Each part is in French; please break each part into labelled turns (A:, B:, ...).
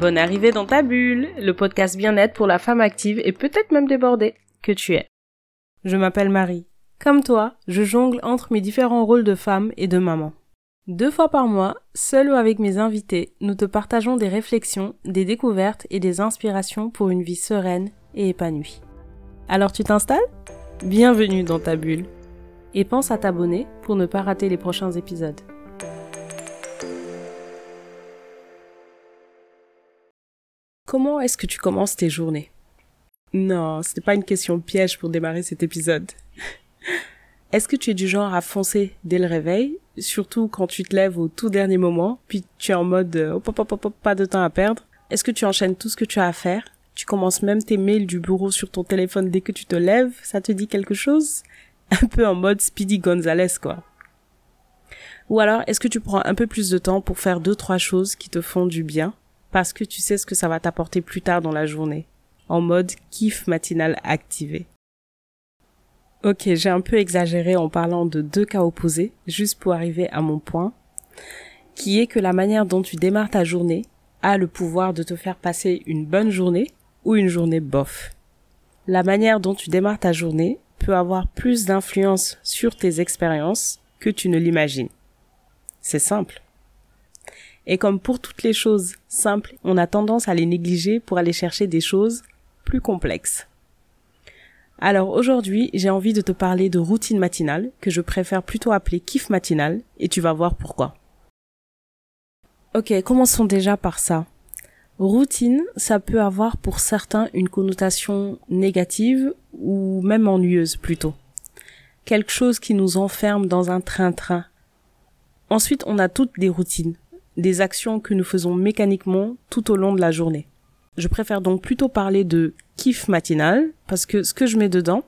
A: Bonne arrivée dans ta bulle, le podcast bien-être pour la femme active et peut-être même débordée que tu es. Je m'appelle Marie. Comme toi, je jongle entre mes différents rôles de femme et de maman. Deux fois par mois, seul ou avec mes invités, nous te partageons des réflexions, des découvertes et des inspirations pour une vie sereine et épanouie. Alors tu t'installes? Bienvenue dans ta bulle. Et pense à t'abonner pour ne pas rater les prochains épisodes. Comment est-ce que tu commences tes journées? Non, ce n'est pas une question piège pour démarrer cet épisode. est-ce que tu es du genre à foncer dès le réveil, surtout quand tu te lèves au tout dernier moment, puis tu es en mode euh, hop, hop, hop, hop, pas de temps à perdre? Est-ce que tu enchaînes tout ce que tu as à faire? Tu commences même tes mails du bureau sur ton téléphone dès que tu te lèves Ça te dit quelque chose? Un peu en mode Speedy Gonzalez, quoi. Ou alors, est-ce que tu prends un peu plus de temps pour faire deux, trois choses qui te font du bien? Parce que tu sais ce que ça va t'apporter plus tard dans la journée, en mode kiff matinal activé. Ok, j'ai un peu exagéré en parlant de deux cas opposés, juste pour arriver à mon point, qui est que la manière dont tu démarres ta journée a le pouvoir de te faire passer une bonne journée ou une journée bof. La manière dont tu démarres ta journée peut avoir plus d'influence sur tes expériences que tu ne l'imagines. C'est simple. Et comme pour toutes les choses simples, on a tendance à les négliger pour aller chercher des choses plus complexes. Alors aujourd'hui, j'ai envie de te parler de routine matinale, que je préfère plutôt appeler kiff matinal, et tu vas voir pourquoi. Ok, commençons déjà par ça. Routine, ça peut avoir pour certains une connotation négative ou même ennuyeuse plutôt. Quelque chose qui nous enferme dans un train-train. Ensuite, on a toutes des routines des actions que nous faisons mécaniquement tout au long de la journée. Je préfère donc plutôt parler de kiff matinal parce que ce que je mets dedans,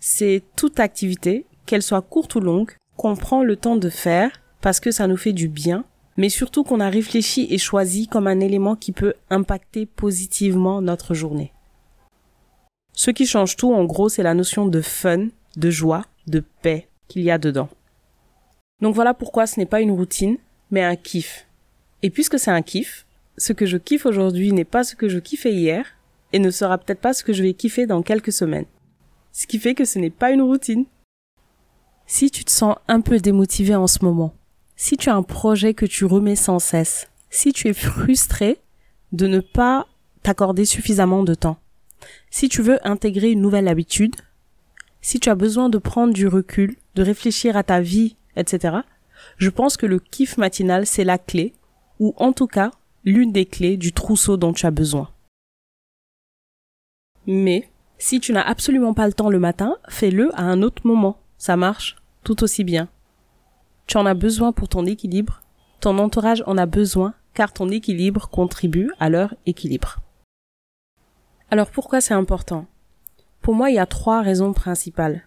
A: c'est toute activité, qu'elle soit courte ou longue, qu'on prend le temps de faire parce que ça nous fait du bien, mais surtout qu'on a réfléchi et choisi comme un élément qui peut impacter positivement notre journée. Ce qui change tout, en gros, c'est la notion de fun, de joie, de paix qu'il y a dedans. Donc voilà pourquoi ce n'est pas une routine, mais un kiff. Et puisque c'est un kiff, ce que je kiffe aujourd'hui n'est pas ce que je kiffais hier et ne sera peut-être pas ce que je vais kiffer dans quelques semaines. Ce qui fait que ce n'est pas une routine. Si tu te sens un peu démotivé en ce moment, si tu as un projet que tu remets sans cesse, si tu es frustré de ne pas t'accorder suffisamment de temps, si tu veux intégrer une nouvelle habitude, si tu as besoin de prendre du recul, de réfléchir à ta vie, etc., je pense que le kiff matinal, c'est la clé ou en tout cas l'une des clés du trousseau dont tu as besoin. Mais si tu n'as absolument pas le temps le matin, fais-le à un autre moment. Ça marche tout aussi bien. Tu en as besoin pour ton équilibre, ton entourage en a besoin car ton équilibre contribue à leur équilibre. Alors pourquoi c'est important? Pour moi, il y a trois raisons principales.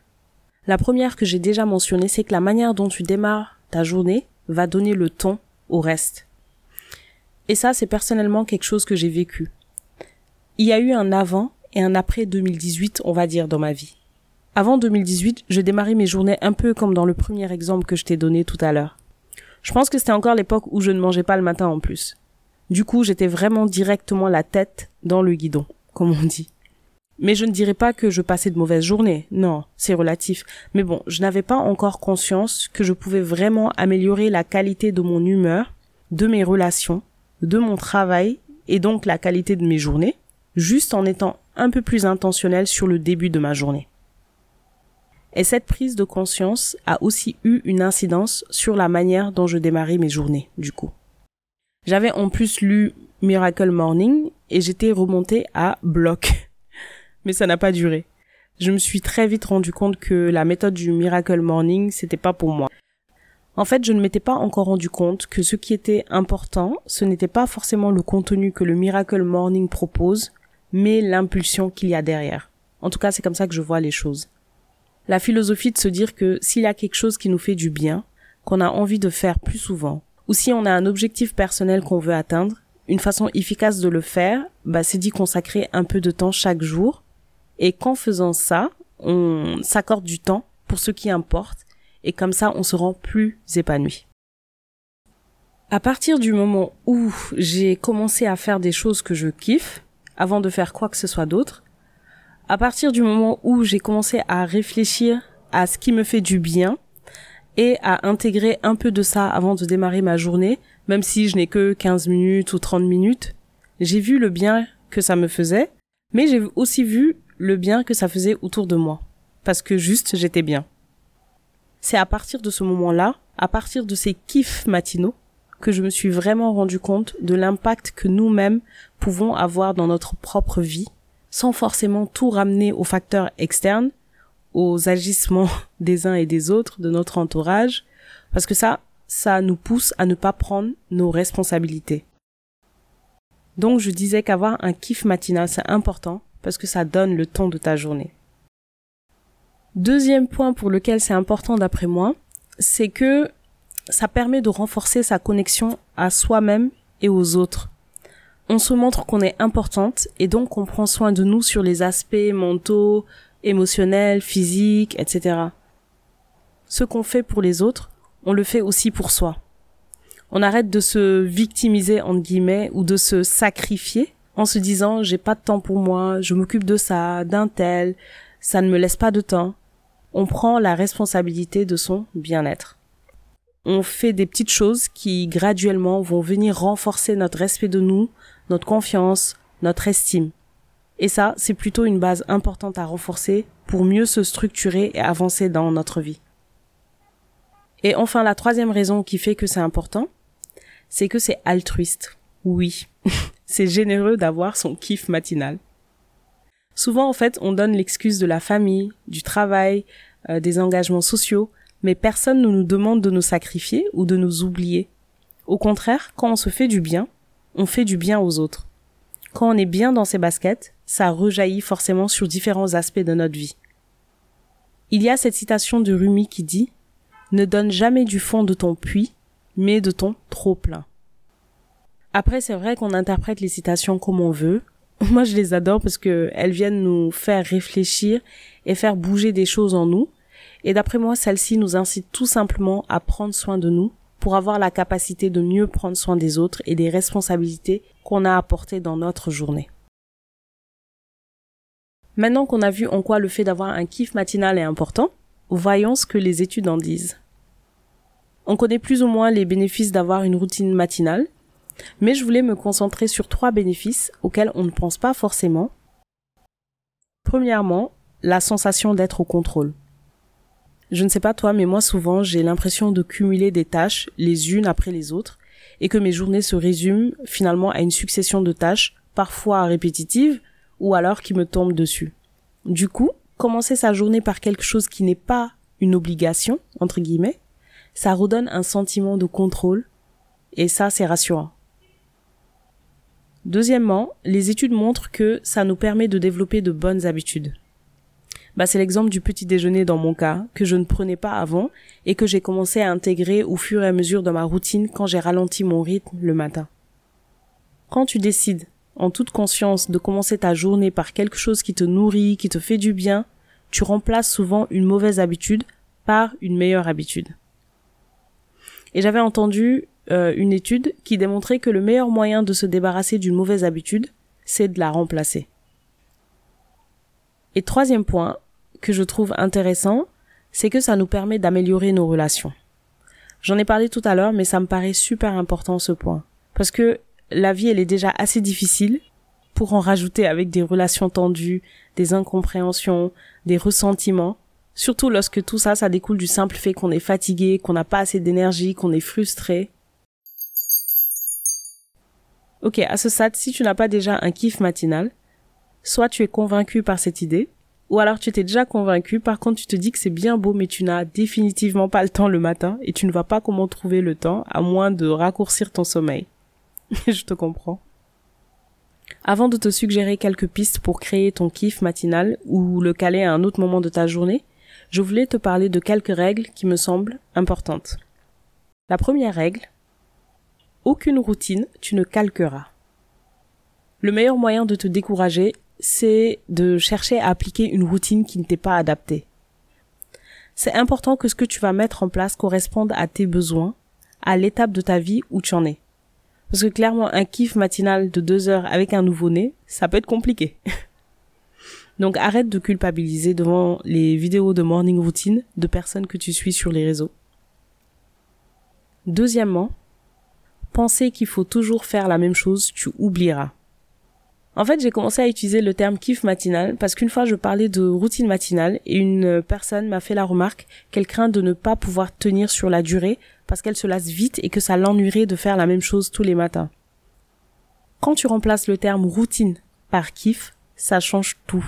A: La première que j'ai déjà mentionnée, c'est que la manière dont tu démarres ta journée va donner le ton au reste. Et ça, c'est personnellement quelque chose que j'ai vécu. Il y a eu un avant et un après 2018, on va dire, dans ma vie. Avant 2018, je démarrais mes journées un peu comme dans le premier exemple que je t'ai donné tout à l'heure. Je pense que c'était encore l'époque où je ne mangeais pas le matin en plus. Du coup, j'étais vraiment directement la tête dans le guidon, comme on dit. Mais je ne dirais pas que je passais de mauvaises journées, non, c'est relatif. Mais bon, je n'avais pas encore conscience que je pouvais vraiment améliorer la qualité de mon humeur, de mes relations, de mon travail et donc la qualité de mes journées, juste en étant un peu plus intentionnel sur le début de ma journée. Et cette prise de conscience a aussi eu une incidence sur la manière dont je démarrais mes journées, du coup. J'avais en plus lu Miracle Morning et j'étais remontée à bloc. Mais ça n'a pas duré. Je me suis très vite rendu compte que la méthode du Miracle Morning, c'était pas pour moi. En fait, je ne m'étais pas encore rendu compte que ce qui était important, ce n'était pas forcément le contenu que le Miracle Morning propose, mais l'impulsion qu'il y a derrière. En tout cas, c'est comme ça que je vois les choses. La philosophie de se dire que s'il y a quelque chose qui nous fait du bien, qu'on a envie de faire plus souvent, ou si on a un objectif personnel qu'on veut atteindre, une façon efficace de le faire, bah, c'est d'y consacrer un peu de temps chaque jour, et qu'en faisant ça, on s'accorde du temps pour ce qui importe et comme ça on se rend plus épanoui. À partir du moment où j'ai commencé à faire des choses que je kiffe, avant de faire quoi que ce soit d'autre, à partir du moment où j'ai commencé à réfléchir à ce qui me fait du bien et à intégrer un peu de ça avant de démarrer ma journée, même si je n'ai que 15 minutes ou 30 minutes, j'ai vu le bien que ça me faisait, mais j'ai aussi vu le bien que ça faisait autour de moi, parce que juste j'étais bien. C'est à partir de ce moment-là, à partir de ces kiffs matinaux, que je me suis vraiment rendu compte de l'impact que nous-mêmes pouvons avoir dans notre propre vie, sans forcément tout ramener aux facteurs externes, aux agissements des uns et des autres, de notre entourage, parce que ça, ça nous pousse à ne pas prendre nos responsabilités. Donc je disais qu'avoir un kiff matinal, c'est important parce que ça donne le ton de ta journée. Deuxième point pour lequel c'est important d'après moi, c'est que ça permet de renforcer sa connexion à soi-même et aux autres. On se montre qu'on est importante et donc on prend soin de nous sur les aspects mentaux, émotionnels, physiques, etc. Ce qu'on fait pour les autres, on le fait aussi pour soi. On arrête de se victimiser entre guillemets ou de se sacrifier en se disant j'ai pas de temps pour moi, je m'occupe de ça, d'un tel, ça ne me laisse pas de temps. On prend la responsabilité de son bien-être on fait des petites choses qui graduellement vont venir renforcer notre respect de nous, notre confiance, notre estime. Et ça, c'est plutôt une base importante à renforcer pour mieux se structurer et avancer dans notre vie. Et enfin, la troisième raison qui fait que c'est important, c'est que c'est altruiste. Oui, c'est généreux d'avoir son kiff matinal. Souvent, en fait, on donne l'excuse de la famille, du travail, euh, des engagements sociaux, mais personne ne nous demande de nous sacrifier ou de nous oublier. Au contraire, quand on se fait du bien, on fait du bien aux autres. Quand on est bien dans ses baskets, ça rejaillit forcément sur différents aspects de notre vie. Il y a cette citation de Rumi qui dit Ne donne jamais du fond de ton puits, mais de ton trop plein. Après, c'est vrai qu'on interprète les citations comme on veut. Moi, je les adore parce que elles viennent nous faire réfléchir et faire bouger des choses en nous et d'après moi, celle-ci nous incite tout simplement à prendre soin de nous pour avoir la capacité de mieux prendre soin des autres et des responsabilités qu'on a apportées dans notre journée. Maintenant qu'on a vu en quoi le fait d'avoir un kiff matinal est important, voyons ce que les études en disent. On connaît plus ou moins les bénéfices d'avoir une routine matinale, mais je voulais me concentrer sur trois bénéfices auxquels on ne pense pas forcément. Premièrement, la sensation d'être au contrôle. Je ne sais pas toi, mais moi souvent j'ai l'impression de cumuler des tâches les unes après les autres et que mes journées se résument finalement à une succession de tâches parfois répétitives ou alors qui me tombent dessus. Du coup, commencer sa journée par quelque chose qui n'est pas une obligation, entre guillemets, ça redonne un sentiment de contrôle et ça c'est rassurant. Deuxièmement, les études montrent que ça nous permet de développer de bonnes habitudes bah, c'est l'exemple du petit déjeuner dans mon cas, que je ne prenais pas avant et que j'ai commencé à intégrer au fur et à mesure dans ma routine quand j'ai ralenti mon rythme le matin. Quand tu décides, en toute conscience, de commencer ta journée par quelque chose qui te nourrit, qui te fait du bien, tu remplaces souvent une mauvaise habitude par une meilleure habitude. Et j'avais entendu euh, une étude qui démontrait que le meilleur moyen de se débarrasser d'une mauvaise habitude, c'est de la remplacer. Et troisième point, que je trouve intéressant, c'est que ça nous permet d'améliorer nos relations. J'en ai parlé tout à l'heure, mais ça me paraît super important ce point. Parce que la vie, elle est déjà assez difficile pour en rajouter avec des relations tendues, des incompréhensions, des ressentiments. Surtout lorsque tout ça, ça découle du simple fait qu'on est fatigué, qu'on n'a pas assez d'énergie, qu'on est frustré. Ok, à ce stade, si tu n'as pas déjà un kiff matinal, soit tu es convaincu par cette idée, ou alors tu t'es déjà convaincu, par contre tu te dis que c'est bien beau mais tu n'as définitivement pas le temps le matin et tu ne vois pas comment trouver le temps à moins de raccourcir ton sommeil. Je te comprends. Avant de te suggérer quelques pistes pour créer ton kiff matinal ou le caler à un autre moment de ta journée, je voulais te parler de quelques règles qui me semblent importantes. La première règle, aucune routine tu ne calqueras. Le meilleur moyen de te décourager c'est de chercher à appliquer une routine qui ne t'est pas adaptée. C'est important que ce que tu vas mettre en place corresponde à tes besoins, à l'étape de ta vie où tu en es. Parce que clairement, un kiff matinal de deux heures avec un nouveau-né, ça peut être compliqué. Donc arrête de culpabiliser devant les vidéos de morning routine de personnes que tu suis sur les réseaux. Deuxièmement, penser qu'il faut toujours faire la même chose, tu oublieras. En fait, j'ai commencé à utiliser le terme kiff matinal parce qu'une fois je parlais de routine matinale et une personne m'a fait la remarque qu'elle craint de ne pas pouvoir tenir sur la durée parce qu'elle se lasse vite et que ça l'ennuierait de faire la même chose tous les matins. Quand tu remplaces le terme routine par kiff, ça change tout.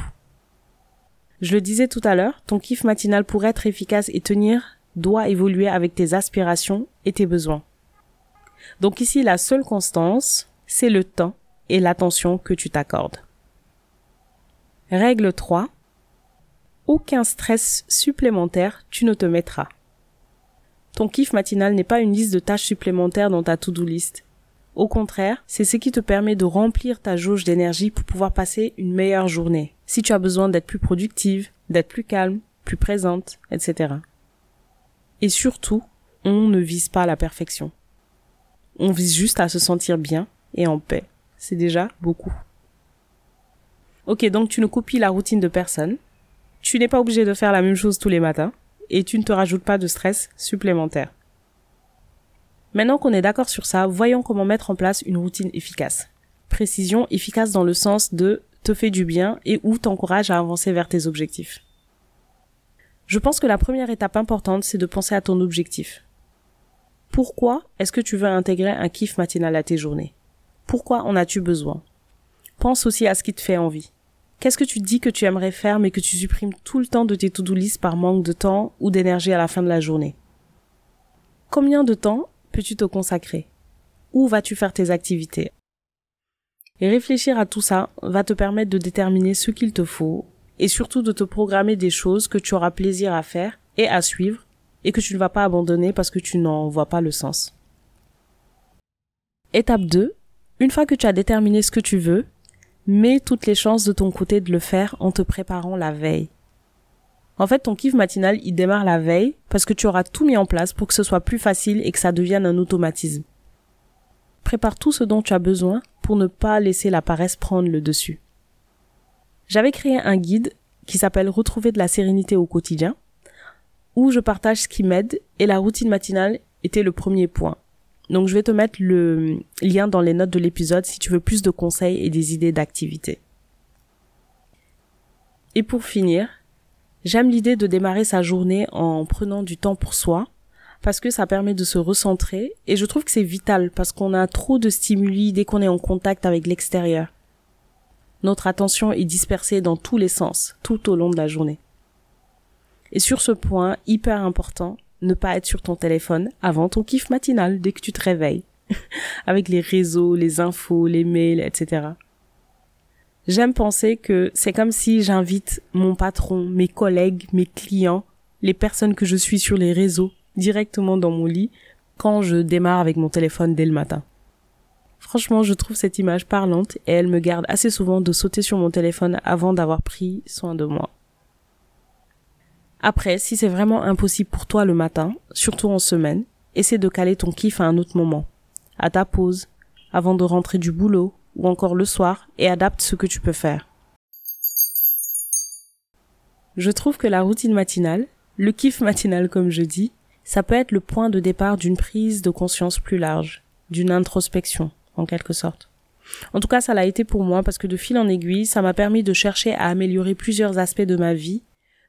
A: Je le disais tout à l'heure, ton kiff matinal pour être efficace et tenir doit évoluer avec tes aspirations et tes besoins. Donc ici, la seule constance, c'est le temps et l'attention que tu t'accordes. Règle 3. Aucun stress supplémentaire tu ne te mettras. Ton kiff matinal n'est pas une liste de tâches supplémentaires dans ta to-do list. Au contraire, c'est ce qui te permet de remplir ta jauge d'énergie pour pouvoir passer une meilleure journée. Si tu as besoin d'être plus productive, d'être plus calme, plus présente, etc. Et surtout, on ne vise pas la perfection. On vise juste à se sentir bien et en paix. C'est déjà beaucoup. Ok, donc tu ne copies la routine de personne. Tu n'es pas obligé de faire la même chose tous les matins. Et tu ne te rajoutes pas de stress supplémentaire. Maintenant qu'on est d'accord sur ça, voyons comment mettre en place une routine efficace. Précision efficace dans le sens de te fait du bien et ou t'encourage à avancer vers tes objectifs. Je pense que la première étape importante, c'est de penser à ton objectif. Pourquoi est-ce que tu veux intégrer un kiff matinal à tes journées? Pourquoi en as-tu besoin? Pense aussi à ce qui te fait envie. Qu'est-ce que tu dis que tu aimerais faire mais que tu supprimes tout le temps de tes to-do list par manque de temps ou d'énergie à la fin de la journée? Combien de temps peux-tu te consacrer? Où vas-tu faire tes activités? Réfléchir à tout ça va te permettre de déterminer ce qu'il te faut et surtout de te programmer des choses que tu auras plaisir à faire et à suivre et que tu ne vas pas abandonner parce que tu n'en vois pas le sens. Étape 2, une fois que tu as déterminé ce que tu veux, mets toutes les chances de ton côté de le faire en te préparant la veille. En fait, ton kiff matinal, il démarre la veille parce que tu auras tout mis en place pour que ce soit plus facile et que ça devienne un automatisme. Prépare tout ce dont tu as besoin pour ne pas laisser la paresse prendre le dessus. J'avais créé un guide qui s'appelle Retrouver de la sérénité au quotidien, où je partage ce qui m'aide et la routine matinale était le premier point. Donc je vais te mettre le lien dans les notes de l'épisode si tu veux plus de conseils et des idées d'activités. Et pour finir, j'aime l'idée de démarrer sa journée en prenant du temps pour soi parce que ça permet de se recentrer et je trouve que c'est vital parce qu'on a trop de stimuli dès qu'on est en contact avec l'extérieur. Notre attention est dispersée dans tous les sens tout au long de la journée. Et sur ce point hyper important, ne pas être sur ton téléphone avant ton kiff matinal dès que tu te réveilles, avec les réseaux, les infos, les mails, etc. J'aime penser que c'est comme si j'invite mon patron, mes collègues, mes clients, les personnes que je suis sur les réseaux directement dans mon lit quand je démarre avec mon téléphone dès le matin. Franchement, je trouve cette image parlante et elle me garde assez souvent de sauter sur mon téléphone avant d'avoir pris soin de moi. Après, si c'est vraiment impossible pour toi le matin, surtout en semaine, essaie de caler ton kiff à un autre moment, à ta pause, avant de rentrer du boulot, ou encore le soir, et adapte ce que tu peux faire. Je trouve que la routine matinale, le kiff matinal comme je dis, ça peut être le point de départ d'une prise de conscience plus large, d'une introspection, en quelque sorte. En tout cas, ça l'a été pour moi parce que de fil en aiguille, ça m'a permis de chercher à améliorer plusieurs aspects de ma vie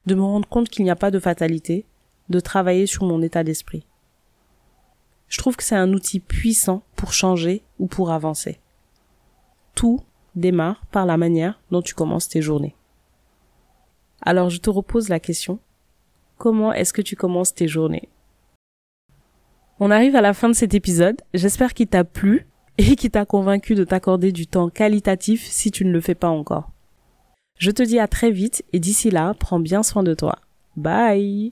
A: de me rendre compte qu'il n'y a pas de fatalité, de travailler sur mon état d'esprit. Je trouve que c'est un outil puissant pour changer ou pour avancer. Tout démarre par la manière dont tu commences tes journées. Alors je te repose la question. Comment est-ce que tu commences tes journées? On arrive à la fin de cet épisode. J'espère qu'il t'a plu et qu'il t'a convaincu de t'accorder du temps qualitatif si tu ne le fais pas encore. Je te dis à très vite et d'ici là, prends bien soin de toi. Bye